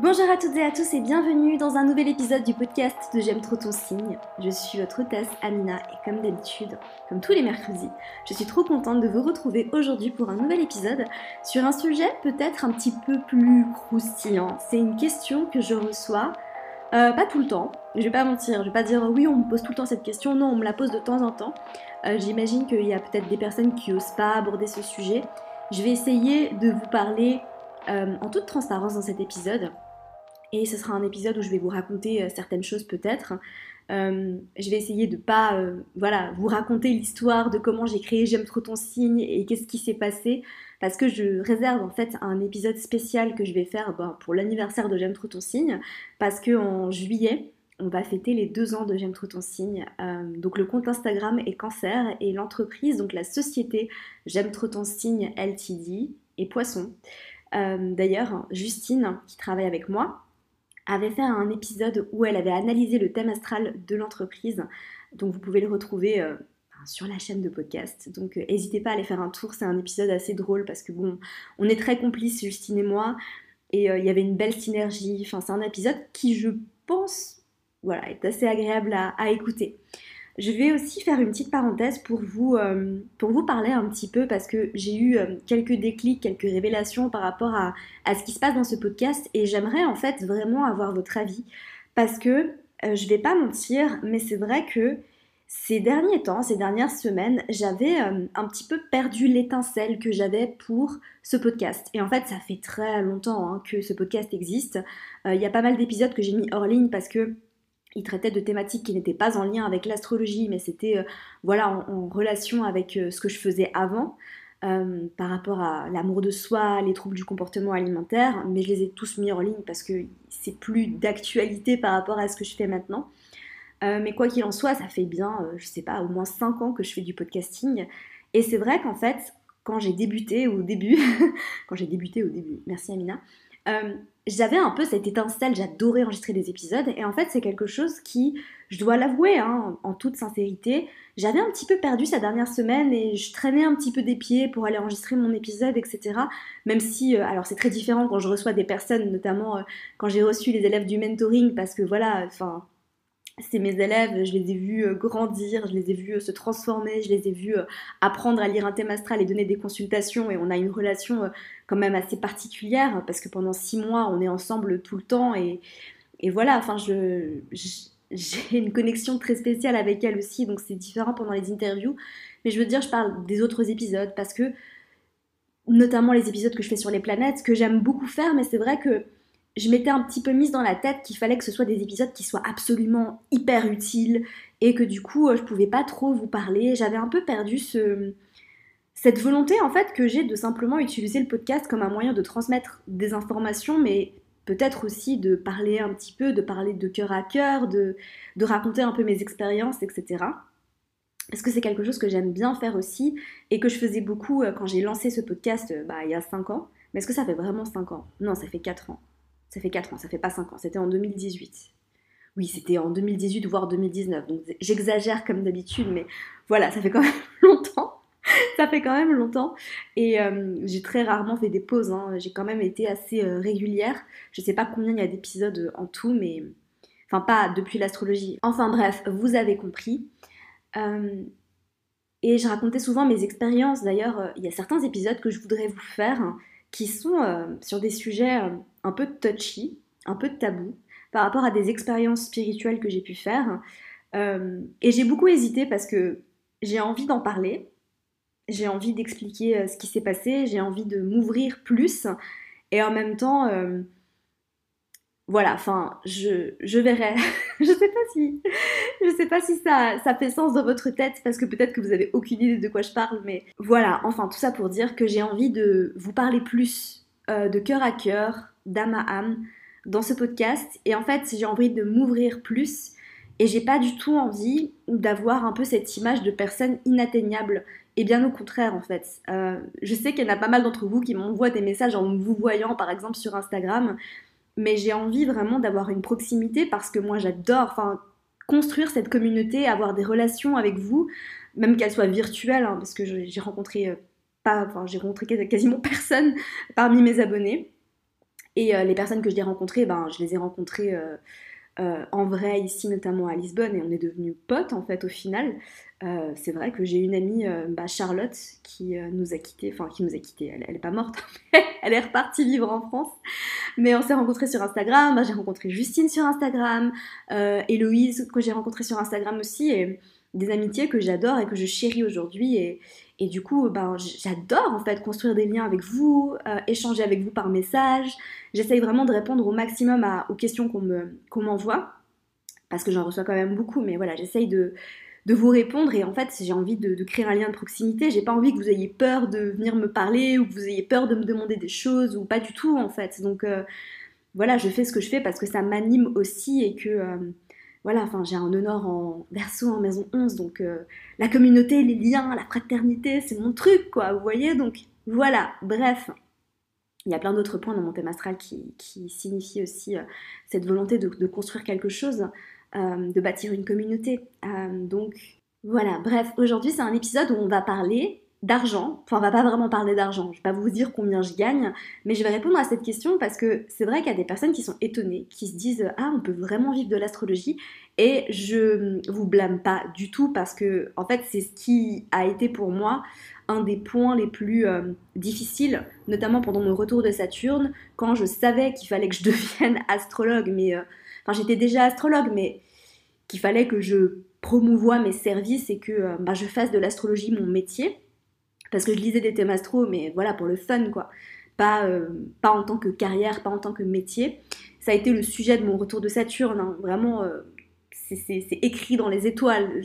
Bonjour à toutes et à tous et bienvenue dans un nouvel épisode du podcast de J'aime trop ton signe. Je suis votre hôtesse Amina et comme d'habitude, comme tous les mercredis, je suis trop contente de vous retrouver aujourd'hui pour un nouvel épisode sur un sujet peut-être un petit peu plus croustillant. C'est une question que je reçois euh, pas tout le temps, je vais pas mentir, je vais pas dire oui on me pose tout le temps cette question, non on me la pose de temps en temps. Euh, j'imagine qu'il y a peut-être des personnes qui osent pas aborder ce sujet. Je vais essayer de vous parler euh, en toute transparence dans cet épisode et ce sera un épisode où je vais vous raconter euh, certaines choses peut-être. Euh, je vais essayer de pas euh, voilà, vous raconter l'histoire de comment j'ai créé J'aime trop ton signe et qu'est-ce qui s'est passé parce que je réserve en fait un épisode spécial que je vais faire ben, pour l'anniversaire de J'aime trop ton signe parce que en juillet on va fêter les deux ans de J'aime trop ton signe. donc le compte Instagram est Cancer et l'entreprise, donc la société J'aime trop ton signe LTD et Poisson. D'ailleurs, Justine, qui travaille avec moi, avait fait un épisode où elle avait analysé le thème astral de l'entreprise. Donc vous pouvez le retrouver euh, sur la chaîne de podcast. Donc euh, n'hésitez pas à aller faire un tour, c'est un épisode assez drôle parce que bon, on est très complices, Justine et moi, et euh, il y avait une belle synergie. Enfin, c'est un épisode qui, je pense, voilà, est assez agréable à écouter. Je vais aussi faire une petite parenthèse pour vous, euh, pour vous parler un petit peu parce que j'ai eu euh, quelques déclics, quelques révélations par rapport à, ce qui se passe dans ce podcast et j'aimerais en fait vraiment avoir votre avis parce que je euh, je vais pas mentir, mais c'est vrai que ces derniers temps, ces dernières semaines, j'avais un petit peu perdu l'étincelle que j'avais pour ce podcast. Et en fait, ça fait très longtemps hein, que ce podcast existe. Il y a pas mal d'épisodes que j'ai mis hors ligne parce que il traitait de thématiques qui n'étaient pas en lien avec l'astrologie, mais c'était euh, voilà en, relation avec euh, ce que je faisais avant, euh, par rapport à l'amour de soi, les troubles du comportement alimentaire. Mais je les ai tous mis en ligne parce que c'est plus d'actualité par rapport à ce que je fais maintenant. mais quoi qu'il en soit, ça fait bien, je sais pas, au moins 5 ans que je fais du podcasting. Et c'est vrai qu'en fait, quand j'ai débuté au début, quand j'ai débuté au début, merci Amina, j'avais un peu cette étincelle, j'adorais enregistrer des épisodes, et en fait c'est quelque chose qui, je dois l'avouer hein, en toute sincérité, j'avais un petit peu perdu cette dernière semaine et je traînais un petit peu des pieds pour aller enregistrer mon épisode, etc. Même si, euh, alors c'est très différent quand je reçois des personnes, notamment euh, quand j'ai reçu les élèves du mentoring, parce que voilà, enfin c'est mes élèves, je les ai vus euh, grandir, je les ai vus euh, se transformer, je les ai vus euh, apprendre à lire un thème astral et donner des consultations. Et on a une relation quand même assez particulière parce que pendant six mois on est ensemble tout le temps. Et, voilà, enfin je, j'ai une connexion très spéciale avec elle aussi donc c'est différent pendant les interviews. Mais je veux dire je parle des autres épisodes parce que notamment les épisodes que je fais sur les planètes que j'aime beaucoup faire mais c'est vrai que je m'étais un petit peu mise dans la tête qu'il fallait que ce soit des épisodes qui soient absolument hyper utiles et que du coup euh, je pouvais pas trop vous parler. J'avais un peu perdu ce, cette volonté en fait que j'ai de simplement utiliser le podcast comme un moyen de transmettre des informations, mais peut-être aussi de parler un petit peu, de parler de cœur à cœur, de, de raconter un peu mes expériences, etc. Parce que c'est quelque chose que j'aime bien faire aussi et que je faisais beaucoup euh, quand j'ai lancé ce podcast euh, bah, il y a 5 ans. Mais est-ce que ça fait vraiment 5 ans? Non, ça fait 4 ans. Ça fait 4 ans, ça fait pas 5 ans, c'était en 2018. Oui, c'était en 2018, voire 2019. Donc j'exagère comme d'habitude, mais voilà, ça fait quand même longtemps. ça fait quand même longtemps. Et euh, j'ai très rarement fait des pauses. Hein. J'ai quand même été assez euh, régulière. Je sais pas combien il y a d'épisodes en tout, mais. Enfin, pas depuis l'astrologie. Enfin bref, vous avez compris. Euh, et je racontais souvent mes expériences. D'ailleurs, il y a certains épisodes que je voudrais vous faire qui sont euh, sur des sujets euh, un peu touchy, un peu tabou, par rapport à des expériences spirituelles que j'ai pu faire. Euh, et j'ai beaucoup hésité parce que j'ai envie d'en parler, j'ai envie d'expliquer ce qui s'est passé, j'ai envie de m'ouvrir plus, et en même temps, voilà, enfin, je, verrai. je sais pas si, sais pas si ça, fait sens dans votre tête parce que peut-être que vous avez aucune idée de quoi je parle, mais voilà. Enfin, tout ça pour dire que j'ai envie de vous parler plus euh, de cœur à cœur, d'âme à âme dans ce podcast. Et en fait, j'ai envie de m'ouvrir plus et j'ai pas du tout envie d'avoir un peu cette image de personne inatteignable. Et bien au contraire, en fait. Euh, je sais qu'il y en a pas mal d'entre vous qui m'envoient des messages en vous voyant, par exemple, sur Instagram mais j'ai envie vraiment d'avoir une proximité parce que moi j'adore construire cette communauté, avoir des relations avec vous, même qu'elles soient virtuelles, hein, parce que j'ai rencontré euh, pas, enfin j'ai rencontré quasiment personne parmi mes abonnés. Et les personnes que je l'ai rencontrées, ben, je les ai rencontrées en vrai ici, notamment à Lisbonne, et on est devenus potes en fait au final. Euh, c'est vrai que j'ai une amie, euh, bah, Charlotte, qui euh, nous a quittés, enfin qui nous a quittés, elle, n'est pas morte, elle est repartie vivre en France, mais on s'est rencontrés sur Instagram, j'ai rencontré Justine sur Instagram, Héloïse que j'ai rencontrée sur Instagram aussi, et des amitiés que j'adore et que je chéris aujourd'hui, et, et, du coup bah, j'adore en fait construire des liens avec vous, échanger avec vous par message, j'essaye vraiment de répondre au maximum aux questions qu'on m'envoie, parce que j'en reçois quand même beaucoup, mais voilà, j'essaye de de vous répondre et en fait j'ai envie de, créer un lien de proximité. J'ai pas envie que vous ayez peur de venir me parler ou que vous ayez peur de me demander des choses ou pas du tout en fait. Donc euh, voilà, je fais ce que je fais parce que ça m'anime aussi et que euh, voilà, enfin j'ai un honneur en verso en maison 11 donc euh, la communauté, les liens, la fraternité, c'est mon truc quoi, vous voyez? Donc voilà, bref. Il y a plein d'autres points dans mon thème astral qui, signifient aussi cette volonté de construire quelque chose. Euh, de bâtir une communauté. Euh, donc voilà, bref, aujourd'hui c'est un épisode où on va parler d'argent. Enfin, on va pas vraiment parler d'argent. Je vais pas vous dire combien je gagne, mais je vais répondre à cette question parce que c'est vrai qu'il y a des personnes qui sont étonnées, qui se disent ah on peut vraiment vivre de l'astrologie. Et je vous blâme pas du tout parce que en fait c'est ce qui a été pour moi un des points les plus euh, difficiles, notamment pendant mon retour de Saturne, quand je savais qu'il fallait que je devienne astrologue, mais J'étais déjà astrologue, mais qu'il fallait que je promouvoie mes services et que euh, bah, je fasse de l'astrologie mon métier. Parce que je lisais des thèmes astro, mais voilà, pour le fun, quoi. Pas, euh, pas en tant que carrière, pas en tant que métier. Ça a été le sujet de mon retour de Saturne. Hein. Vraiment, euh, c'est écrit dans les étoiles.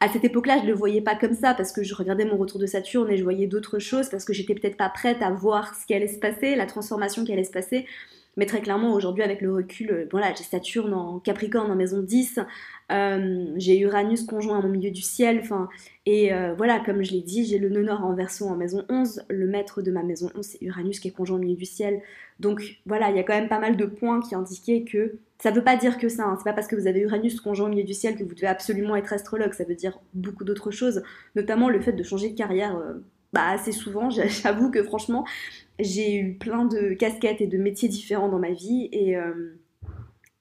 à cette époque-là, je ne le voyais pas comme ça parce que je regardais mon retour de Saturne et je voyais d'autres choses parce que j'étais peut-être pas prête à voir ce qui allait se passer, la transformation qui allait se passer. Mais très clairement, aujourd'hui, avec le recul, euh, voilà, j'ai Saturne en Capricorne en maison 10, euh, j'ai Uranus conjoint à mon milieu du ciel, enfin, et euh, voilà, comme je l'ai dit, j'ai le nœud nord en verso en maison 11, le maître de ma maison 11, c'est Uranus qui est conjoint au milieu du ciel. Donc voilà, il y a quand même pas mal de points qui indiquaient que ça veut pas dire que ça, hein. c'est pas parce que vous avez Uranus conjoint au milieu du ciel que vous devez absolument être astrologue, ça veut dire beaucoup d'autres choses, notamment le fait de changer de carrière. bah, assez souvent, j'avoue que franchement, j'ai eu plein de casquettes et de métiers différents dans ma vie et euh,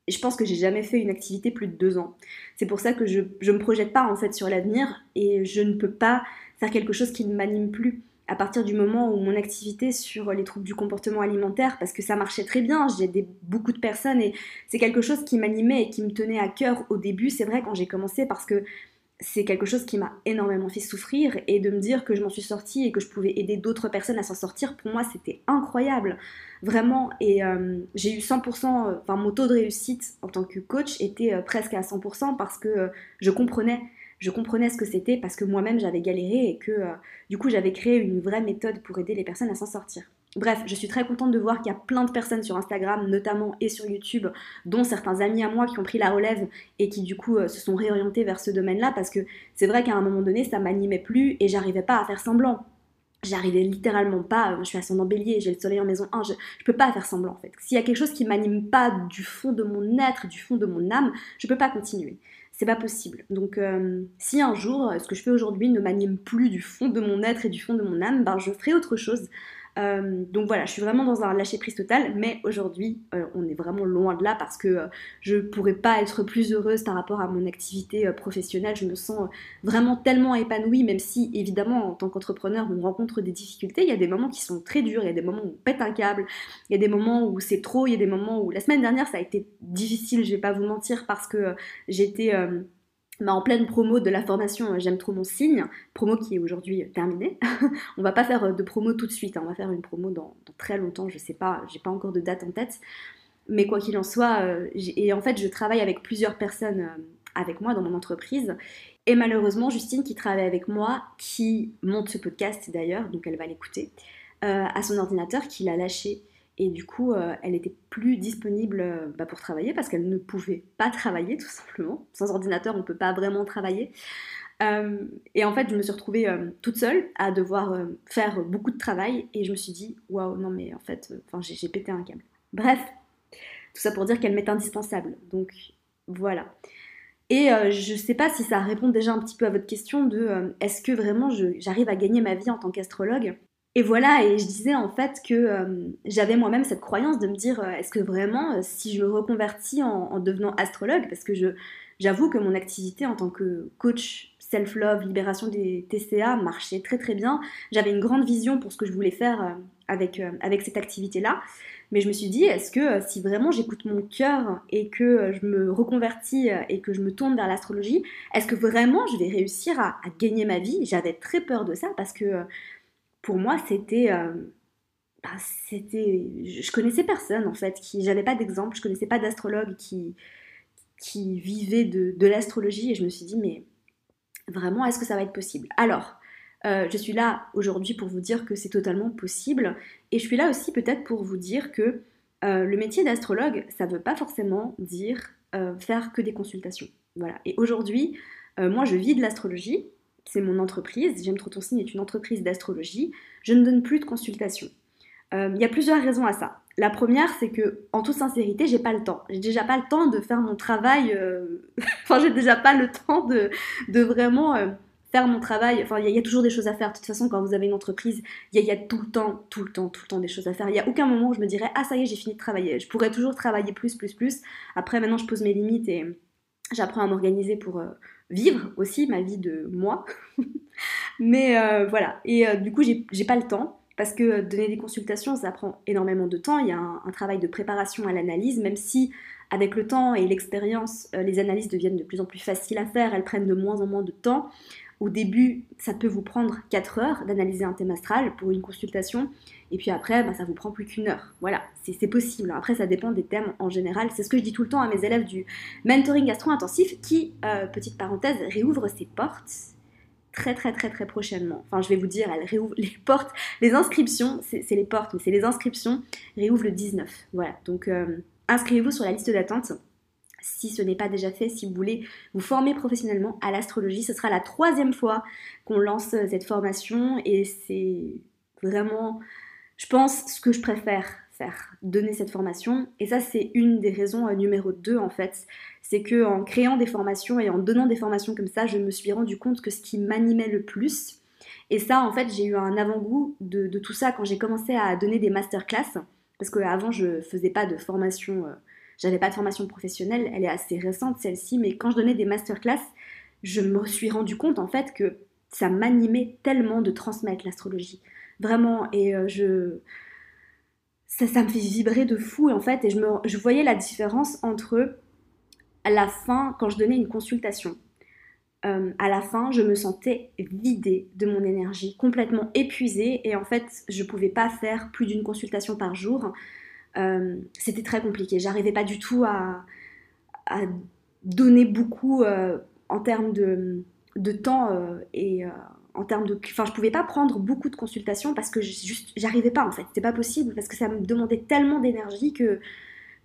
je pense que j'ai jamais fait une activité plus de deux ans. C'est pour ça que je ne me projette pas en fait sur l'avenir et je ne peux pas faire quelque chose qui ne m'anime plus à partir du moment où mon activité sur les troubles du comportement alimentaire, parce que ça marchait très bien, j'ai beaucoup de personnes et c'est quelque chose qui m'animait et qui me tenait à cœur au début, c'est vrai quand j'ai commencé parce que c'est quelque chose qui m'a énormément fait souffrir et de me dire que je m'en suis sortie et que je pouvais aider d'autres personnes à s'en sortir, pour moi c'était incroyable, vraiment. Et euh, j'ai eu 100%, euh, enfin mon taux de réussite en tant que coach était euh, presque à 100% parce que je comprenais, je comprenais ce que c'était parce que moi-même j'avais galéré et que du coup j'avais créé une vraie méthode pour aider les personnes à s'en sortir. Bref, je suis très contente de voir qu'il y a plein de personnes sur Instagram, notamment et sur YouTube, dont certains amis à moi qui ont pris la relève et qui du coup euh, se sont réorientés vers ce domaine-là parce que c'est vrai qu'à un moment donné, ça m'animait plus et j'arrivais pas à faire semblant. J'arrivais littéralement pas, euh, je suis son bélier, j'ai le soleil en maison 1, je, je peux pas faire semblant en fait. S'il y a quelque chose qui m'anime pas du fond de mon être, du fond de mon âme, je peux pas continuer c'est pas possible. Donc euh, si un jour ce que je fais aujourd'hui ne m'anime plus du fond de mon être et du fond de mon âme, ben je ferai autre chose. Euh, donc voilà, je suis vraiment dans un lâcher prise total, mais aujourd'hui, euh, on est vraiment loin de là parce que euh, je pourrais pas être plus heureuse par rapport à mon activité professionnelle. Je me sens vraiment tellement épanouie, même si évidemment, en tant qu'entrepreneur, on rencontre des difficultés. Il y a des moments qui sont très durs, il y a des moments où on pète un câble, il y a des moments où c'est trop, il y a des moments où la semaine dernière ça a été difficile, je vais pas vous mentir, parce que j'étais en pleine promo de la formation euh, J'aime trop mon signe, promo qui est aujourd'hui euh, terminée. on va pas faire euh, de promo tout de suite, hein. on va faire une promo dans, très longtemps, je sais pas, j'ai pas encore de date en tête. Mais quoi qu'il en soit, et en fait je travaille avec plusieurs personnes avec moi dans mon entreprise. Et malheureusement, Justine qui travaille avec moi, qui monte ce podcast d'ailleurs, donc elle va l'écouter, à son ordinateur qui l'a lâché et du coup, euh, elle était plus disponible euh, bah, pour travailler parce qu'elle ne pouvait pas travailler tout simplement. Sans ordinateur, on ne peut pas vraiment travailler. Euh, et en fait, je me suis retrouvée toute seule à devoir faire beaucoup de travail et je me suis dit, waouh, non mais en fait, j'ai pété un câble. Bref, tout ça pour dire qu'elle m'est indispensable. Donc voilà. Et je ne sais pas si ça répond déjà un petit peu à votre question de est-ce que vraiment j'arrive à gagner ma vie en tant qu'astrologue? Et voilà, et je disais en fait que euh, j'avais moi-même cette croyance de me dire euh, est-ce que vraiment, euh, si je me reconvertis en, devenant astrologue, parce que je, j'avoue que mon activité en tant que coach self-love, libération des TCA marchait très très bien. J'avais une grande vision pour ce que je voulais faire avec, avec cette activité-là. Mais je me suis dit, est-ce que si vraiment j'écoute mon cœur et que je me reconvertis et que je me tourne vers l'astrologie, est-ce que vraiment je vais réussir à, à gagner ma vie? J'avais très peur de ça parce que pour moi, c'était. Euh, bah, c'était je connaissais personne en fait, qui j'avais pas d'exemple, je connaissais pas d'astrologue qui, qui vivait de, l'astrologie et je me suis dit, mais vraiment, est-ce que ça va être possible? Alors, euh, je suis là aujourd'hui pour vous dire que c'est totalement possible et je suis là aussi peut-être pour vous dire que euh, le métier d'astrologue, ça ne veut pas forcément dire faire que des consultations. Voilà. Et aujourd'hui, moi, je vis de l'astrologie, c'est mon entreprise. J'aime trop ton signe est une entreprise d'astrologie. Je ne donne plus de consultations. Euh, il y a plusieurs raisons à ça. La première, c'est que, en toute sincérité, j'ai pas le temps. J'ai déjà pas le temps de faire mon travail. Euh, enfin, j'ai déjà pas le temps de, vraiment euh, faire mon travail. Enfin, il y, a toujours des choses à faire. De toute façon, quand vous avez une entreprise, il y, a tout le temps, tout le temps, tout le temps des choses à faire. Il n'y a aucun moment où je me dirais ah ça y est, j'ai fini de travailler. Je pourrais toujours travailler plus, plus, plus. Après, maintenant, je pose mes limites et j'apprends à m'organiser pour vivre aussi ma vie de moi. Mais euh, voilà, et euh, du coup, j'ai pas le temps parce que donner des consultations, ça prend énormément de temps. Il y a un, travail de préparation à l'analyse, même si avec le temps et l'expérience, euh, les analyses deviennent de plus en plus faciles à faire, elles prennent de moins en moins de temps. Au début, ça peut vous prendre 4 heures d'analyser un thème astral pour une consultation, et puis après, bah, ça vous prend plus qu'une heure. Voilà, c'est possible. Après, ça dépend des thèmes en général. C'est ce que je dis tout le temps à mes élèves du mentoring gastro-intensif qui, euh, petite parenthèse, réouvre ses portes très très très très prochainement. Enfin, je vais vous dire, elle réouvre les portes, les inscriptions, c'est les portes, mais c'est les inscriptions, réouvrent le 19. Voilà, donc euh, inscrivez-vous sur la liste d'attente si ce n'est pas déjà fait, si vous voulez vous former professionnellement à l'astrologie. Ce sera la troisième fois qu'on lance euh, cette formation et c'est vraiment, je pense, ce que je préfère faire, donner cette formation. Et ça, c'est une des raisons euh, numéro 2 en fait. C'est que en créant des formations et en donnant des formations comme ça, je me suis rendu compte que ce qui m'animait le plus, et ça, en fait, j'ai eu un avant-goût de, tout ça quand j'ai commencé à donner des masterclass. Parce qu'avant, je faisais pas de formation euh, j'avais pas de formation professionnelle, elle est assez récente celle-ci, mais quand je donnais des masterclass, je me suis rendu compte en fait que ça m'animait tellement de transmettre l'astrologie. Vraiment, et euh, je. Ça, ça me fait vibrer de fou en fait, et je, me, je voyais la différence entre à la fin, quand je donnais une consultation, euh, à la fin, je me sentais vidée de mon énergie, complètement épuisée, et en fait, je ne pouvais pas faire plus d'une consultation par jour. Euh, c'était très compliqué. J'arrivais pas du tout à, donner beaucoup en termes de, temps euh, et en termes de. Enfin, je pouvais pas prendre beaucoup de consultations parce que juste, j'arrivais pas en fait. C'était pas possible parce que ça me demandait tellement d'énergie que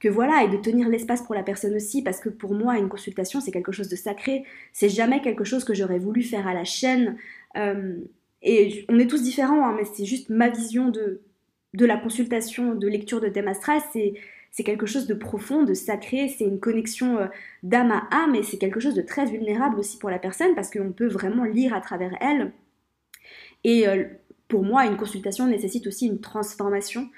que voilà, et de tenir l'espace pour la personne aussi, parce que pour moi, une consultation, c'est quelque chose de sacré, c'est jamais quelque chose que j'aurais voulu faire à la chaîne. et on est tous différents, hein, mais c'est juste ma vision de, de la consultation de lecture de thème astral, c'est c'est quelque chose de profond, de sacré, c'est une connexion euh, d'âme à âme et c'est quelque chose de très vulnérable aussi pour la personne parce qu'on peut vraiment lire à travers elle. Et euh, pour moi, une consultation nécessite aussi une transformation,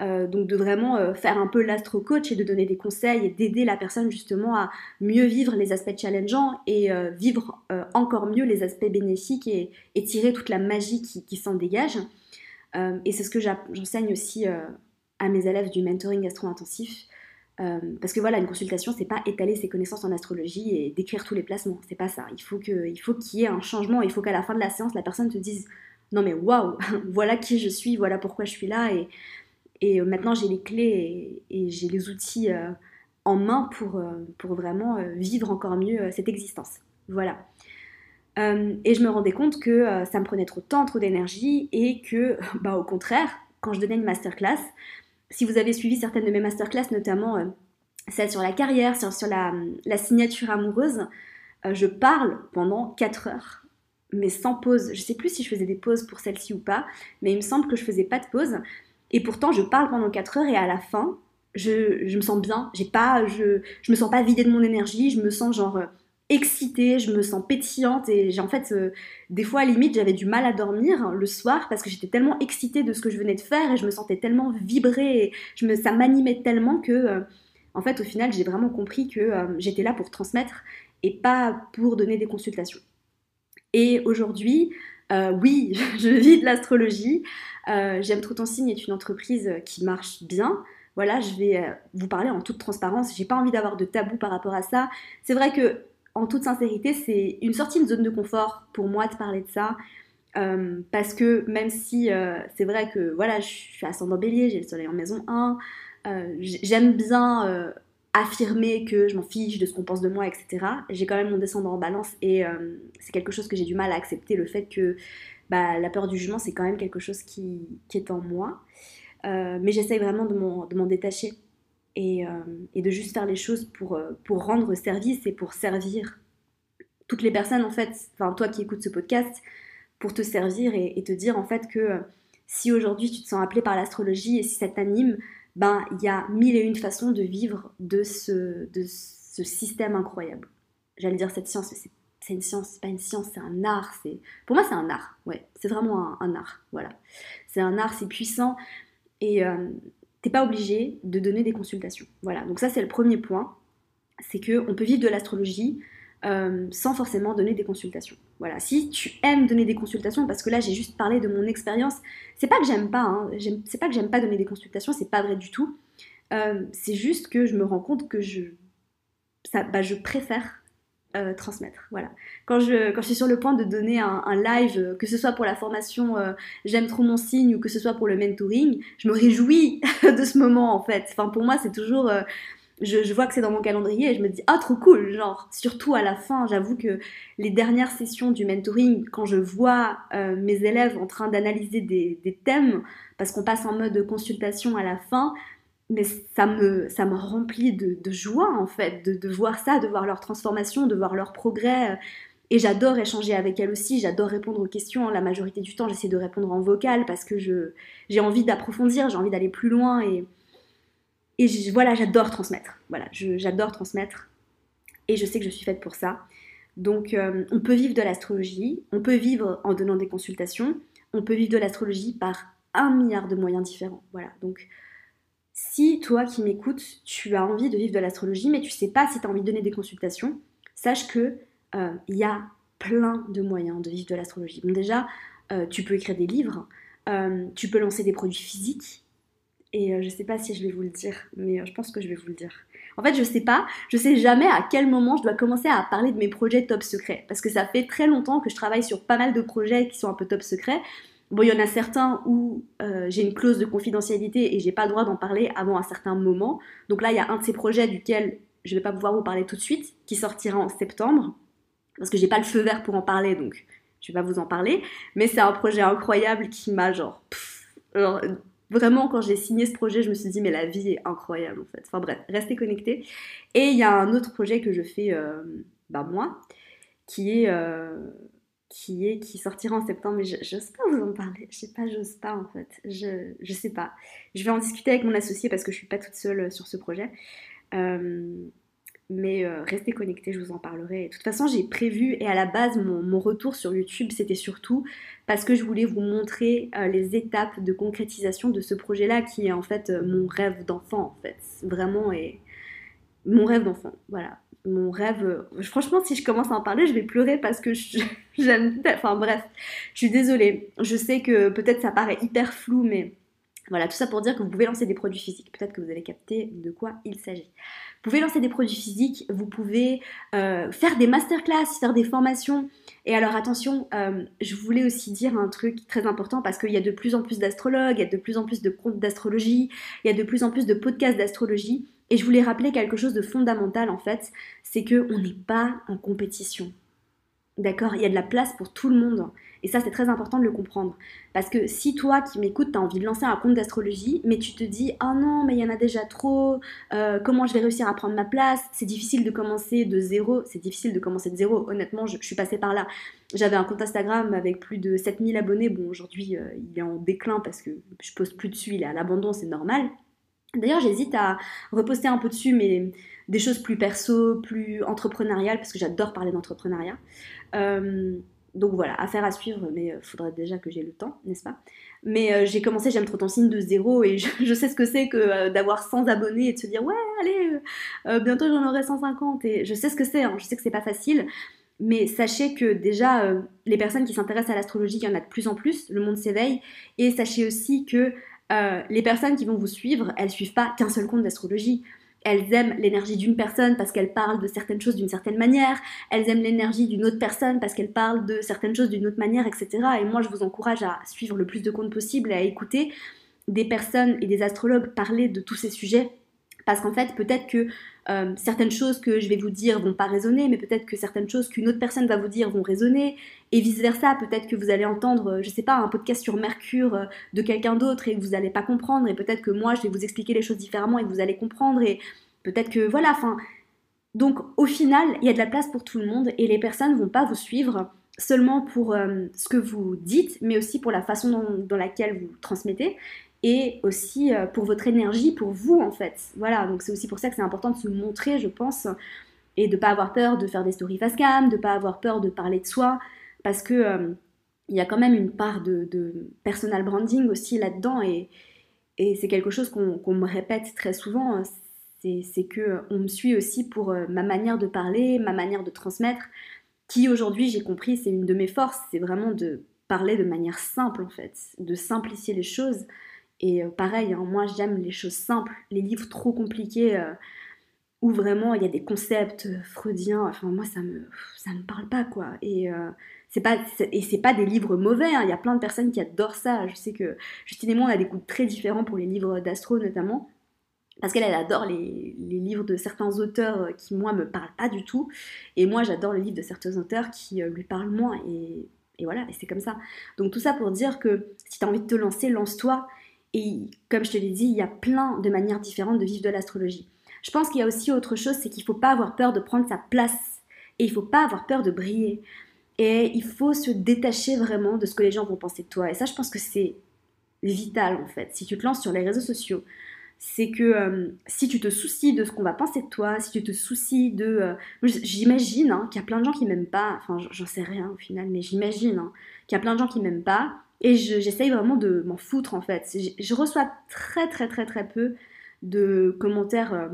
euh, donc de vraiment faire un peu l'astro-coach et de donner des conseils et d'aider la personne justement à mieux vivre les aspects challengeants et vivre encore mieux les aspects bénéfiques et, tirer toute la magie qui s'en dégage. Et c'est ce que j'enseigne aussi à mes élèves du mentoring gastro-intensif. Euh, parce que voilà, une consultation, c'est pas étaler ses connaissances en astrologie et décrire tous les placements. C'est pas ça. Il faut qu'il y ait un changement. Il faut qu'à la fin de la séance, la personne te dise Non, mais waouh, voilà qui je suis, voilà pourquoi je suis là. Et, et maintenant, j'ai les clés et, j'ai les outils en main pour, pour vraiment vivre encore mieux cette existence. Voilà. Euh, et je me rendais compte que euh, ça me prenait trop de temps, trop d'énergie, et que, bah, au contraire, quand je donnais une masterclass, si vous avez suivi certaines de mes masterclass, notamment euh, celle sur la carrière, sur, sur la, signature amoureuse, je parle pendant 4 heures, mais sans pause. Je sais plus si je faisais des pauses pour celle-ci ou pas, mais il me semble que je faisais pas de pause. Et pourtant, je parle pendant 4 heures et à la fin, je, me sens bien. Pas, je, je me sens pas vidée de mon énergie. Je me sens genre excitée, je me sens pétillante et j'ai en fait euh, des fois à limite j'avais du mal à dormir le soir parce que j'étais tellement excitée de ce que je venais de faire et je me sentais tellement vibrer et ça m'animait tellement que euh, en fait au final j'ai vraiment compris que euh, j'étais là pour transmettre et pas pour donner des consultations. Et aujourd'hui, oui, je vis de l'astrologie. J'aime trop ton signe est une entreprise qui marche bien. Voilà, je vais vous parler en toute transparence. J'ai pas envie d'avoir de tabou par rapport à ça. C'est vrai que en toute sincérité, c'est une sortie de zone de confort pour moi de parler de ça. Euh, parce que même si euh, c'est vrai que voilà, je suis ascendant bélier, j'ai le soleil en maison 1, euh, j'aime bien affirmer que je m'en fiche de ce qu'on pense de moi, etc. J'ai quand même mon descendant en balance et c'est quelque chose que j'ai du mal à accepter, le fait que bah, la peur du jugement, c'est quand même quelque chose qui, est en moi. mais j'essaye vraiment de m'en détacher euh, et, de juste faire les choses pour, euh, pour rendre service et pour servir toutes les personnes, en fait, enfin toi qui écoutes ce podcast, pour te servir et, te dire en fait que euh, si aujourd'hui tu te sens appelé par l'astrologie et si ça t'anime, ben il y a mille et une façons de vivre de ce, de ce système incroyable. J'allais dire cette science, mais c'est une science, c'est pas une science, c'est un art. C'est pour moi c'est un art, ouais, c'est vraiment un, art, voilà. C'est un art, c'est puissant et t'es pas obligé de donner des consultations. Voilà, donc ça c'est le premier point, c'est que on peut vivre de l'astrologie euh, sans forcément donner des consultations. Voilà, si tu aimes donner des consultations, parce que là j'ai juste parlé de mon expérience, c'est pas que j'aime pas, hein, c'est pas que j'aime pas donner des consultations, c'est pas vrai du tout. Euh, c'est juste que je me rends compte que je, ça, bah, je préfère euh, transmettre. Voilà. Quand je, quand je suis sur le point de donner un, live, euh, que ce soit pour la formation euh, J'aime trop mon signe ou que ce soit pour le mentoring, je me réjouis de ce moment en fait. Enfin, pour moi, c'est toujours. Je, vois que c'est dans mon calendrier et je me dis ah trop cool genre surtout à la fin j'avoue que les dernières sessions du mentoring quand je vois mes élèves en train d'analyser des, des, thèmes parce qu'on passe en mode consultation à la fin mais ça me, ça remplit de, joie en fait, de, voir ça, de voir leur transformation, de voir leur progrès. Et j'adore échanger avec elles aussi, j'adore répondre aux questions. La majorité du temps, j'essaie de répondre en vocal parce que j'ai envie d'approfondir, j'ai envie d'aller plus loin. Et, et voilà, j'adore transmettre. Voilà, j'adore transmettre. Et je sais que je suis faite pour ça. Donc, euh, on peut vivre de l'astrologie, on peut vivre en donnant des consultations, on peut vivre de l'astrologie par un milliard de moyens différents. Voilà, donc si toi qui m'écoutes, tu as envie de vivre de l'astrologie, mais tu sais pas si tu as envie de donner des consultations, sache que euh, il y a plein de moyens de vivre de l'astrologie. Bon, déjà, euh, tu peux écrire des livres, euh, tu peux lancer des produits physiques, et je sais pas si je vais vous le dire, mais je pense que je vais vous le dire. En fait, je sais pas, je sais jamais à quel moment je dois commencer à parler de mes projets top secrets, parce que ça fait très longtemps que je travaille sur pas mal de projets qui sont un peu top secrets, Bon, il y en a certains où euh, j'ai une clause de confidentialité et j'ai pas le droit d'en parler avant un certain moment. Donc là, il y a un de ces projets duquel je vais pas pouvoir vous parler tout de suite, qui sortira en septembre, parce que j'ai pas le feu vert pour en parler, donc je vais pas vous en parler. Mais c'est un projet incroyable qui m'a genre, vraiment quand j'ai signé ce projet, je me suis dit mais la vie est incroyable en fait. Enfin bref, restez connectés. Et il y a un autre projet que je fais, euh, bah moi, qui est euh, qui est qui sortira en septembre, mais j'ose pas vous en parler. Je sais pas, j'ose pas en fait. Je, je sais pas. Je vais en discuter avec mon associé parce que je suis pas toute seule euh, sur ce projet. Euh, mais euh, restez connectés, je vous en parlerai. De toute façon, j'ai prévu, et à la base, mon, mon retour sur YouTube, c'était surtout parce que je voulais vous montrer les étapes de concrétisation de ce projet-là, qui est en fait mon rêve d'enfant, en fait. Vraiment, et mon rêve d'enfant, voilà mon rêve. Euh, franchement, si je commence à en parler, je vais pleurer parce que j'aime. Enfin bref, je suis désolée. Je sais que peut-être ça paraît hyper flou, mais voilà, tout ça pour dire que vous pouvez lancer des produits physiques. Peut-être que vous allez capter de quoi il s'agit. Vous pouvez lancer des produits physiques, vous pouvez euh, faire des masterclass, faire des formations. Et alors attention, euh, je voulais aussi dire un truc très important parce qu'il y a de plus en plus d'astrologues, il y a de plus en plus de comptes d'astrologie, il y a de plus en plus de podcasts d'astrologie. Et je voulais rappeler quelque chose de fondamental en fait, c'est que on n'est pas en compétition. D'accord? Il y a de la place pour tout le monde. Et ça, c'est très important de le comprendre. Parce que si toi qui m'écoutes, tu as envie de lancer un compte d'astrologie, mais tu te dis Oh non, mais il y en a déjà trop, euh, comment je vais réussir à prendre ma place? C'est difficile de commencer de zéro. C'est difficile de commencer de zéro. Honnêtement, je, suis passée par là. J'avais un compte Instagram avec plus de 7000 abonnés. Bon, aujourd'hui, euh, il est en déclin parce que je poste plus dessus, il est à l'abandon, c'est normal. D'ailleurs, j'hésite à reposter un peu dessus, mais des choses plus perso, plus entrepreneuriales, parce que j'adore parler d'entrepreneuriat. donc voilà, affaire à suivre, mais il faudrait déjà que j'ai le temps, n'est-ce pas? Mais j'ai commencé J'aime trop ton signe de zéro et je, sais ce que c'est que d'avoir 100 abonnés et de se dire ouais, allez, bientôt j'en aurai 150 et je sais ce que c'est, hein, je sais que c'est pas facile. Mais sachez que déjà, euh, les personnes qui s'intéressent à l'astrologie, il y en a de plus en plus, le monde s'éveille. Et sachez aussi que euh, les personnes qui vont vous suivre, elles suivent pas qu'un seul compte d'astrologie. Elles aiment l'énergie d'une personne parce qu'elle parle de certaines choses d'une certaine manière. Elles aiment l'énergie d'une autre personne parce qu'elle parle de certaines choses d'une autre manière, etc. Et moi, je vous encourage à suivre le plus de comptes possible et à écouter des personnes et des astrologues parler de tous ces sujets. Parce qu'en fait, peut-être que euh, certaines choses que je vais vous dire vont pas résonner, mais peut-être que certaines choses qu'une autre personne va vous dire vont résonner, et vice versa. Peut-être que vous allez entendre, euh, je sais pas, un podcast sur Mercure euh, de quelqu'un d'autre et que vous n'allez pas comprendre, et peut-être que moi je vais vous expliquer les choses différemment et que vous allez comprendre, et peut-être que voilà, enfin. Donc au final, il y a de la place pour tout le monde, et les personnes vont pas vous suivre seulement pour ce que vous dites, mais aussi pour la façon dans laquelle vous transmettez et aussi euh, pour votre énergie, pour vous en fait. Voilà, donc c'est aussi pour ça que c'est important de se montrer, je pense, et de pas avoir peur de faire des stories face cam, de pas avoir peur de parler de soi, parce que euh, il y a quand même une part de, personal branding aussi là-dedans, et, et c'est quelque chose qu'on me répète très souvent. Hein. C'est que euh, on me suit aussi pour ma manière de parler, ma manière de transmettre, qui aujourd'hui j'ai compris c'est une de mes forces, c'est vraiment de parler de manière simple en fait, de simplifier les choses et euh, pareil, hein, moi j'aime les choses simples, les livres trop compliqués euh, où vraiment il y a des concepts euh, freudiens. Enfin moi ça me ça me parle pas quoi. Et c'est pas pas des livres mauvais. Hein. Il y a plein de personnes qui adorent ça. Je sais que Justine et moi on a des goûts très différents pour les livres d'astro notamment. Parce qu'elle, elle adore les, les, livres de certains auteurs qui, moi, me parlent pas du tout. Et moi, j'adore les livres de certains auteurs qui lui parlent moins. Et, et voilà, et c'est comme ça. Donc, tout ça pour dire que si tu as envie de te lancer, lance-toi. Et comme je te l'ai dit, il y a plein de manières différentes de vivre de l'astrologie. Je pense qu'il y a aussi autre chose, c'est qu'il ne faut pas avoir peur de prendre sa place. Et il ne faut pas avoir peur de briller. Et il faut se détacher vraiment de ce que les gens vont penser de toi. Et ça, je pense que c'est vital en fait. Si tu te lances sur les réseaux sociaux, c'est que euh, si tu te soucies de ce qu'on va penser de toi, si tu te soucies de... Euh, j'imagine hein, qu'il y a plein de gens qui m'aiment pas, enfin j'en sais rien au final, mais j'imagine hein, qu'il y a plein de gens qui m'aiment pas, et j'essaye vraiment de m'en foutre en fait. Je, reçois très très très très peu de commentaires euh,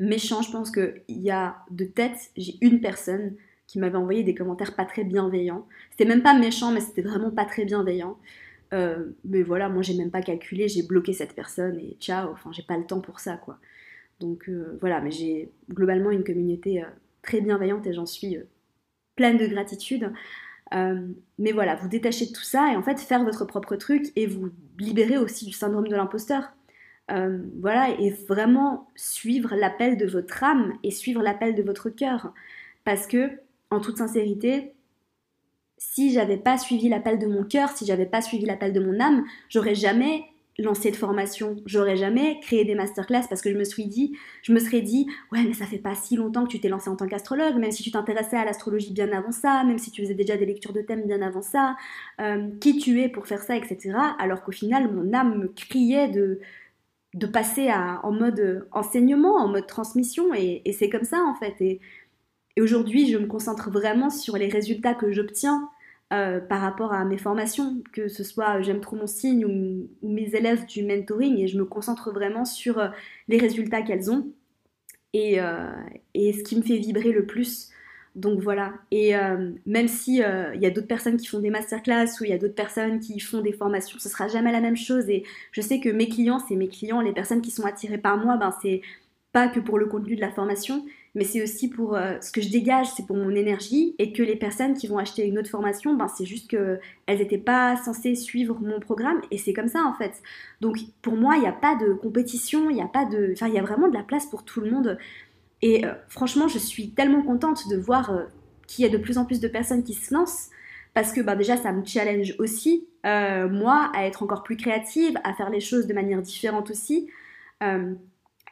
méchants. Je pense qu'il y a de tête, j'ai une personne qui m'avait envoyé des commentaires pas très bienveillants. C'était même pas méchant, mais c'était vraiment pas très bienveillant. Euh, mais voilà, moi j'ai même pas calculé, j'ai bloqué cette personne et ciao, enfin j'ai pas le temps pour ça quoi. Donc euh, voilà, mais j'ai globalement une communauté très bienveillante et j'en suis pleine de gratitude. Euh, mais voilà, vous détachez de tout ça et en fait faire votre propre truc et vous libérer aussi du syndrome de l'imposteur. Euh, voilà, et vraiment suivre l'appel de votre âme et suivre l'appel de votre cœur. Parce que, en toute sincérité, si j'avais pas suivi l'appel de mon cœur, si j'avais pas suivi l'appel de mon âme, j'aurais jamais lancé de formation, j'aurais jamais créé des masterclass parce que je me suis dit, je me serais dit, ouais, mais ça fait pas si longtemps que tu t'es lancé en tant qu'astrologue, même si tu t'intéressais à l'astrologie bien avant ça, même si tu faisais déjà des lectures de thèmes bien avant ça, euh, qui tu es pour faire ça, etc. Alors qu'au final, mon âme me criait de, de passer à, en mode enseignement, en mode transmission, et, c'est comme ça en fait. Et aujourd'hui, je me concentre vraiment sur les résultats que j'obtiens euh, par rapport à mes formations, que ce soit euh, J'aime trop mon signe ou, mes élèves du mentoring, et je me concentre vraiment sur euh, les résultats qu'elles ont et, et, ce qui me fait vibrer le plus. Donc voilà, et même si il y a d'autres personnes qui font des masterclass ou il y a d'autres personnes qui font des formations, ce sera jamais la même chose. Et je sais que mes clients, c'est mes clients, les personnes qui sont attirées par moi, ben c'est pas que pour le contenu de la formation, mais c'est aussi pour euh, ce que je dégage, c'est pour mon énergie, et que les personnes qui vont acheter une autre formation, ben, c'est juste qu'elles n'étaient pas censées suivre mon programme, et c'est comme ça en fait. Donc pour moi, il n'y a pas de compétition, il n'y a pas de... Enfin, il y a vraiment de la place pour tout le monde. Et euh, franchement, je suis tellement contente de voir euh, qu'il y a de plus en plus de personnes qui se lancent, parce que ben, déjà, ça me challenge aussi, moi, à être encore plus créative, à faire les choses de manière différente aussi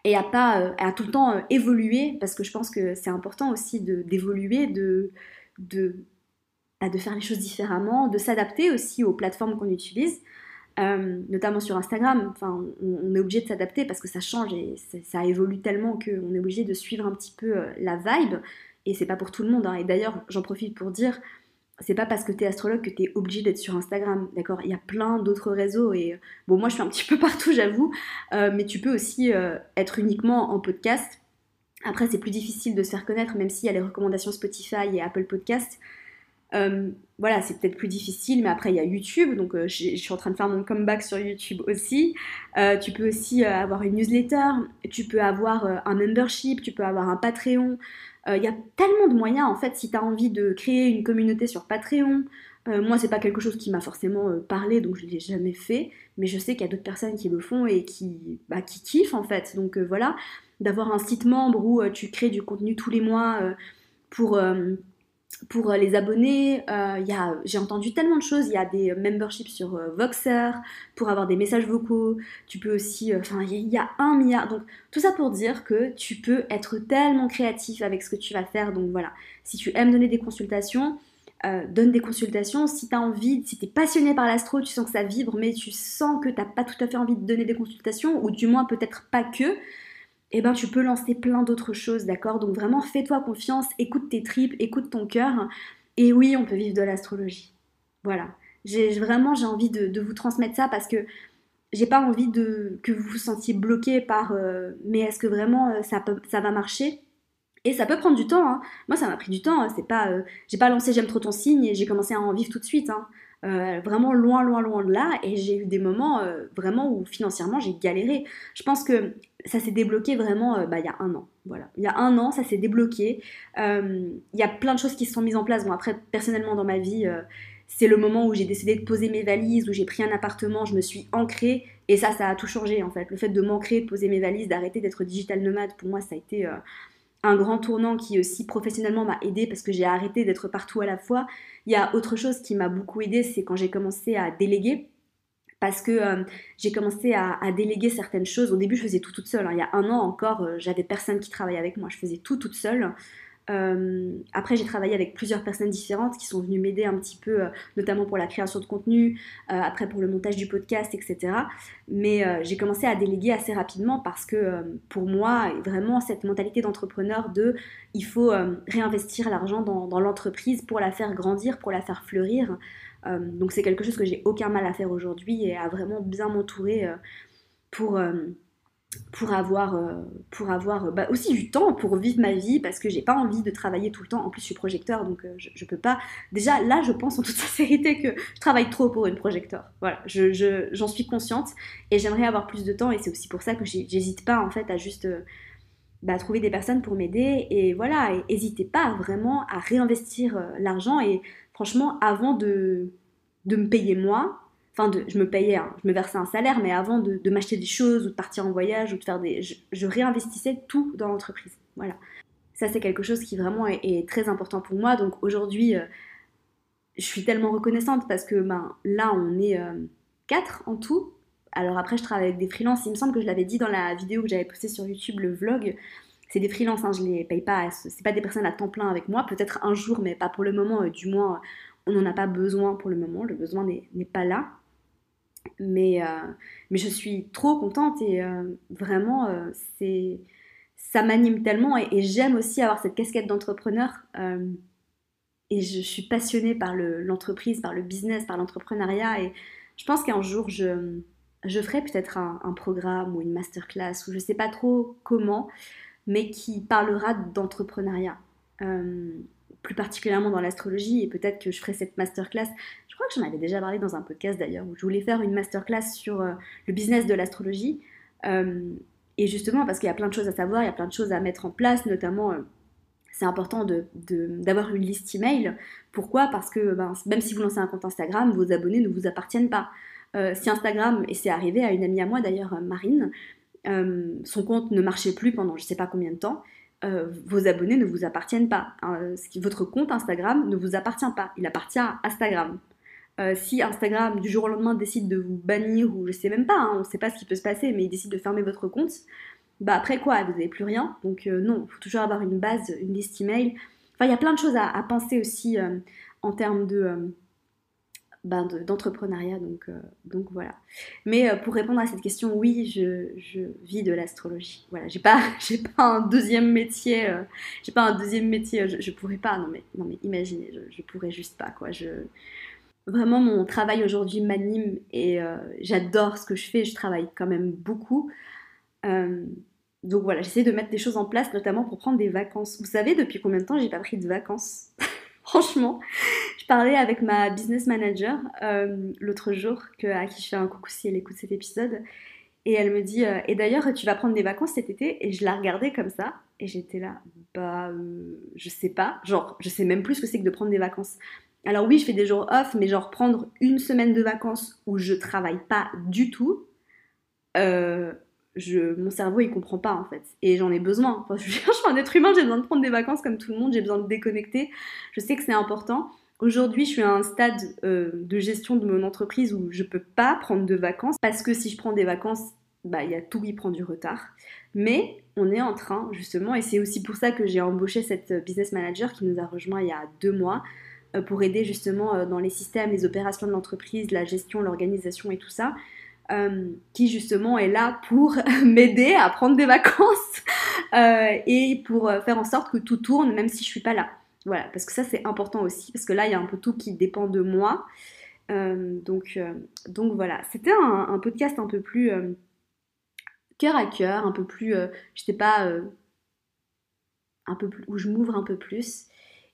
et à pas euh, à tout le temps euh, évoluer parce que je pense que c'est important aussi d'évoluer de, de, bah, de, faire les choses différemment de s'adapter aussi aux plateformes qu'on utilise notamment sur Instagram. Enfin, on, est obligé de s'adapter parce que ça change et ça évolue tellement qu'on est obligé de suivre un petit peu la vibe. Et c'est pas pour tout le monde. Hein. Et d'ailleurs, j'en profite pour dire, c'est pas parce que tu es astrologue que tu obligé d'être sur Instagram, d'accord? Il y a plein d'autres réseaux et bon, moi je suis un petit peu partout, j'avoue, euh, mais tu peux aussi euh, être uniquement en podcast. Après, c'est plus difficile de se faire connaître, même s'il y a les recommandations Spotify et Apple Podcast. Euh, voilà, c'est peut-être plus difficile, mais après il y a YouTube, donc je suis en train de faire mon comeback sur YouTube aussi. tu peux aussi avoir une newsletter, tu peux avoir un membership, tu peux avoir un Patreon. Il euh, y a tellement de moyens en fait si tu as envie de créer une communauté sur Patreon. Euh, moi, c'est pas quelque chose qui m'a forcément euh, parlé, donc je l'ai jamais fait. Mais je sais qu'il y a d'autres personnes qui le font et qui, bah, qui kiffent en fait. Donc voilà, d'avoir un site membre où tu crées du contenu tous les mois pour pour euh, les abonnés, euh, j'ai entendu tellement de choses. Il y a des memberships sur euh, Voxer pour avoir des messages vocaux. Tu peux aussi, enfin, il y, a un milliard. Donc, tout ça pour dire que tu peux être tellement créatif avec ce que tu vas faire. Donc, voilà. Si tu aimes donner des consultations, donne des consultations. Si tu as envie, si tu es passionné par l'astro, tu sens que ça vibre, mais tu sens que tu n'as pas tout à fait envie de donner des consultations, ou du moins peut-être pas que, eh ben tu peux lancer plein d'autres choses, d'accord? Donc vraiment fais-toi confiance, écoute tes tripes, écoute ton cœur. Et oui, on peut vivre de l'astrologie. Voilà. J'ai vraiment j'ai envie de, vous transmettre ça parce que j'ai pas envie de que vous vous sentiez bloqué par euh, mais est-ce que vraiment euh, ça, ça va marcher? Et ça peut prendre du temps. Hein. Moi, ça m'a pris du temps. Hein. C'est pas, euh, j'ai pas lancé j'aime trop ton signe et j'ai commencé à en vivre tout de suite. Hein. Vraiment loin, loin, loin de là. Et j'ai eu des moments vraiment où financièrement j'ai galéré. Je pense que ça s'est débloqué vraiment euh, bah, il y a un an. Voilà. Il y a un an, ça s'est débloqué. Euh, il y a plein de choses qui se sont mises en place. Bon, après, personnellement, dans ma vie, euh, c'est le moment où j'ai décidé de poser mes valises, où j'ai pris un appartement, je me suis ancrée. Et ça, ça a tout changé, en fait. Le fait de m'ancrer, de poser mes valises, d'arrêter d'être digital nomade, pour moi, ça a été un grand tournant qui aussi professionnellement m'a aidé parce que j'ai arrêté d'être partout à la fois. Il y a autre chose qui m'a beaucoup aidé, c'est quand j'ai commencé à déléguer parce que euh, j'ai commencé à, déléguer certaines choses. Au début, je faisais tout toute seule. Hein. Il y a un an encore, euh, j'avais personne qui travaillait avec moi. Je faisais tout toute seule. Euh, après, j'ai travaillé avec plusieurs personnes différentes qui sont venues m'aider un petit peu, notamment pour la création de contenu, après pour le montage du podcast, etc. Mais j'ai commencé à déléguer assez rapidement parce que pour moi, vraiment, cette mentalité d'entrepreneur de il faut réinvestir l'argent dans l'entreprise pour la faire grandir, pour la faire fleurir. Euh, donc c'est quelque chose que j'ai aucun mal à faire aujourd'hui et à vraiment bien m'entourer euh, pour euh, pour avoir, pour avoir bah, aussi du temps pour vivre ma vie parce que j'ai pas envie de travailler tout le temps. En plus, je suis projecteur donc je, je, peux pas. Déjà, là, je pense en toute sincérité que je travaille trop pour une projecteur. Voilà, j'en je, suis consciente et j'aimerais avoir plus de temps et c'est aussi pour ça que j'hésite pas en fait à juste. Bah, trouver des personnes pour m'aider et voilà, n'hésitez pas vraiment à réinvestir l'argent et franchement, avant de, de me payer moi, je me payais, je me versais un salaire, mais avant de, m'acheter des choses ou de partir en voyage ou de faire des. Je, réinvestissais tout dans l'entreprise. Voilà. Ça, c'est quelque chose qui vraiment est, très important pour moi. Donc aujourd'hui, euh, je suis tellement reconnaissante parce que ben, là, on est euh, quatre en tout. Alors après, je travaille avec des freelances. Il me semble que je l'avais dit dans la vidéo que j'avais postée sur YouTube, le vlog c'est des freelances, hein, je les paye pas, c'est pas des personnes à temps plein avec moi, peut-être un jour, mais pas pour le moment, euh, du moins on n'en a pas besoin pour le moment, le besoin n'est pas là. Mais, euh, mais je suis trop contente et euh, vraiment, c'est ça m'anime tellement et, j'aime aussi avoir cette casquette d'entrepreneur. et je suis passionnée par l'entreprise, par le business, par l'entrepreneuriat. Et je pense qu'un jour, je, je ferai peut-être un, programme ou une masterclass ou je sais pas trop comment mais qui parlera d'entrepreneuriat, euh, plus particulièrement dans l'astrologie, et peut-être que je ferai cette masterclass. Je crois que j'en avais déjà parlé dans un podcast d'ailleurs, où je voulais faire une masterclass sur euh, le business de l'astrologie. Euh, et justement, parce qu'il y a plein de choses à savoir, il y a plein de choses à mettre en place, notamment c'est important d'avoir une liste email. Pourquoi? Parce que ben, même si vous lancez un compte Instagram, vos abonnés ne vous appartiennent pas. si Instagram, et c'est arrivé à une amie à moi d'ailleurs, Marine, euh, son compte ne marchait plus pendant je ne sais pas combien de temps, euh, vos abonnés ne vous appartiennent pas. Hein, votre compte Instagram ne vous appartient pas, il appartient à Instagram. Euh, si Instagram du jour au lendemain décide de vous bannir ou je sais même pas, hein, on ne sait pas ce qui peut se passer, mais il décide de fermer votre compte, bah après quoi, vous n'avez plus rien. Donc non, il faut toujours avoir une base, une liste email. Enfin, il y a plein de choses à, penser aussi en termes de ben d'entrepreneuriat. donc, euh, donc voilà. Mais euh, pour répondre à cette question, oui, je, je vis de l'astrologie. Voilà, j'ai pas, pas un deuxième métier. Euh, j'ai pas un deuxième métier. Je, je, pourrais pas. Non mais, non mais imaginez, je, pourrais juste pas quoi. Je vraiment mon travail aujourd'hui m'anime et j'adore ce que je fais. Je travaille quand même beaucoup. donc voilà, j'essaie de mettre des choses en place, notamment pour prendre des vacances. Vous savez depuis combien de temps j'ai pas pris de vacances? Franchement, parlais avec ma business manager euh, l'autre jour, que, à qui je fais un coucou si elle écoute cet épisode. Et elle me dit, euh, et d'ailleurs, tu vas prendre des vacances cet été? Et je la regardais comme ça, et j'étais là, bah, euh, je sais pas, genre, je sais même plus ce que c'est que de prendre des vacances. Alors oui, je fais des jours off, mais genre prendre une semaine de vacances où je travaille pas du tout, mon cerveau il comprend pas en fait. Et j'en ai besoin. je, suis un être humain, j'ai besoin de prendre des vacances comme tout le monde, j'ai besoin de déconnecter. Je sais que c'est important. Aujourd'hui, je suis à un stade euh, de gestion de mon entreprise où je peux pas prendre de vacances parce que si je prends des vacances, bah il y a tout qui prend du retard. Mais on est en train justement, et c'est aussi pour ça que j'ai embauché cette business manager qui nous a rejoint il y a deux mois euh, pour aider justement euh, dans les systèmes, les opérations de l'entreprise, la gestion, l'organisation et tout ça. Qui justement est là pour m'aider à prendre des vacances et pour faire en sorte que tout tourne même si je suis pas là. Voilà, parce que ça c'est important aussi, parce que là il y a un peu tout qui dépend de moi. donc, donc voilà, c'était un, podcast un peu plus cœur à cœur, un peu plus, je sais pas, un peu plus, où je m'ouvre un peu plus.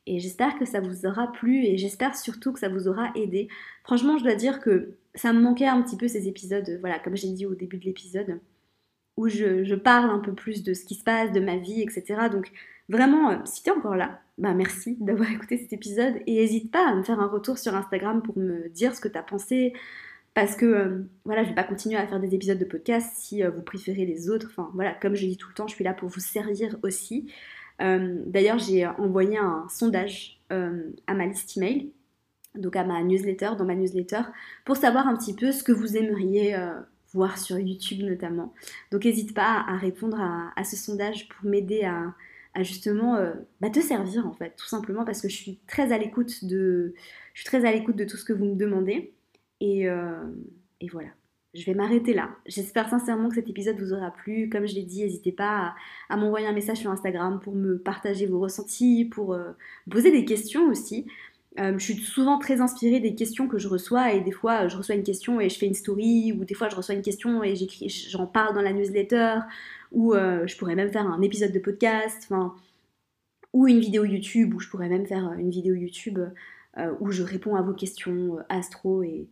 Et j'espère que ça vous aura plu et j'espère surtout que ça vous aura aidé. Franchement, je dois dire que ça me manquait un petit peu ces épisodes, voilà, comme j'ai dit au début de l'épisode, où je, parle un peu plus de ce qui se passe, de ma vie, etc. Donc vraiment, euh, si tu es encore là, bah merci d'avoir écouté cet épisode et n'hésite pas à me faire un retour sur Instagram pour me dire ce que tu as pensé. Parce que euh, voilà, je vais pas continuer à faire des épisodes de podcast si euh, vous préférez les autres. Enfin voilà, comme je dis tout le temps, je suis là pour vous servir aussi. D'ailleurs, j'ai envoyé un sondage à ma liste email, donc à ma newsletter, dans ma newsletter, pour savoir un petit peu ce que vous aimeriez voir sur YouTube notamment. Donc n'hésite pas à répondre à, ce sondage pour m'aider à, justement bah, te servir en fait, tout simplement parce que je suis très à l'écoute de, je suis très à l'écoute de tout ce que vous me demandez et, et voilà je vais m'arrêter là. J'espère sincèrement que cet épisode vous aura plu. Comme je l'ai dit, n'hésitez pas à, m'envoyer un message sur Instagram pour me partager vos ressentis, pour euh, poser des questions aussi. Euh, je suis souvent très inspirée des questions que je reçois et des fois je reçois une question et je fais une story ou des fois je reçois une question et j'écris, j'en parle dans la newsletter ou euh, je pourrais même faire un épisode de podcast, ou une vidéo YouTube où je pourrais même faire une vidéo YouTube où je réponds à vos questions astro et,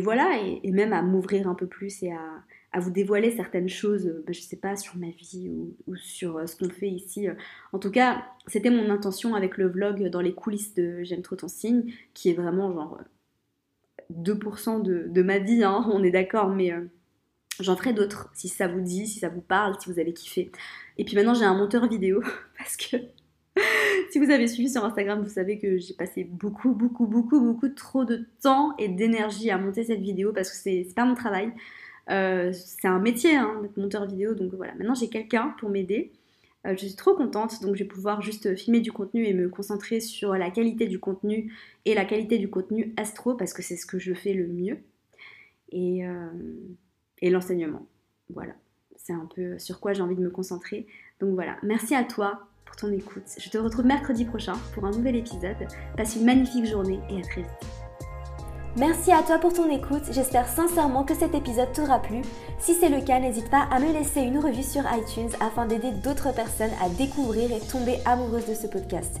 voilà, et, même à m'ouvrir un peu plus et à, vous dévoiler certaines choses, euh, bah, je sais pas, sur ma vie ou, sur euh, ce qu'on fait ici. En tout cas, c'était mon intention avec le vlog dans les coulisses de J'aime trop ton signe, qui est vraiment genre 2% de, ma vie, hein, on est d'accord, mais euh, j'en ferai d'autres si ça vous dit, si ça vous parle, si vous avez kiffé. Et puis maintenant, j'ai un monteur vidéo parce que si vous avez suivi sur Instagram, vous savez que j'ai passé beaucoup, beaucoup, beaucoup, beaucoup trop de temps et d'énergie à monter cette vidéo parce que c'est pas mon travail. Euh, c'est un métier hein, d'être monteur vidéo, donc voilà. Maintenant j'ai quelqu'un pour m'aider. Euh, je suis trop contente, donc je vais pouvoir juste filmer du contenu et me concentrer sur la qualité du contenu et la qualité du contenu astro parce que c'est ce que je fais le mieux. Et, euh, et l'enseignement. Voilà, c'est un peu sur quoi j'ai envie de me concentrer. Donc voilà, merci à toi ton écoute. Je te retrouve mercredi prochain pour un nouvel épisode. Passe une magnifique journée et à très vite. Merci à toi pour ton écoute, j'espère sincèrement que cet épisode t'aura plu. Si c'est le cas, n'hésite pas à me laisser une revue sur iTunes afin d'aider d'autres personnes à découvrir et tomber amoureuses de ce podcast.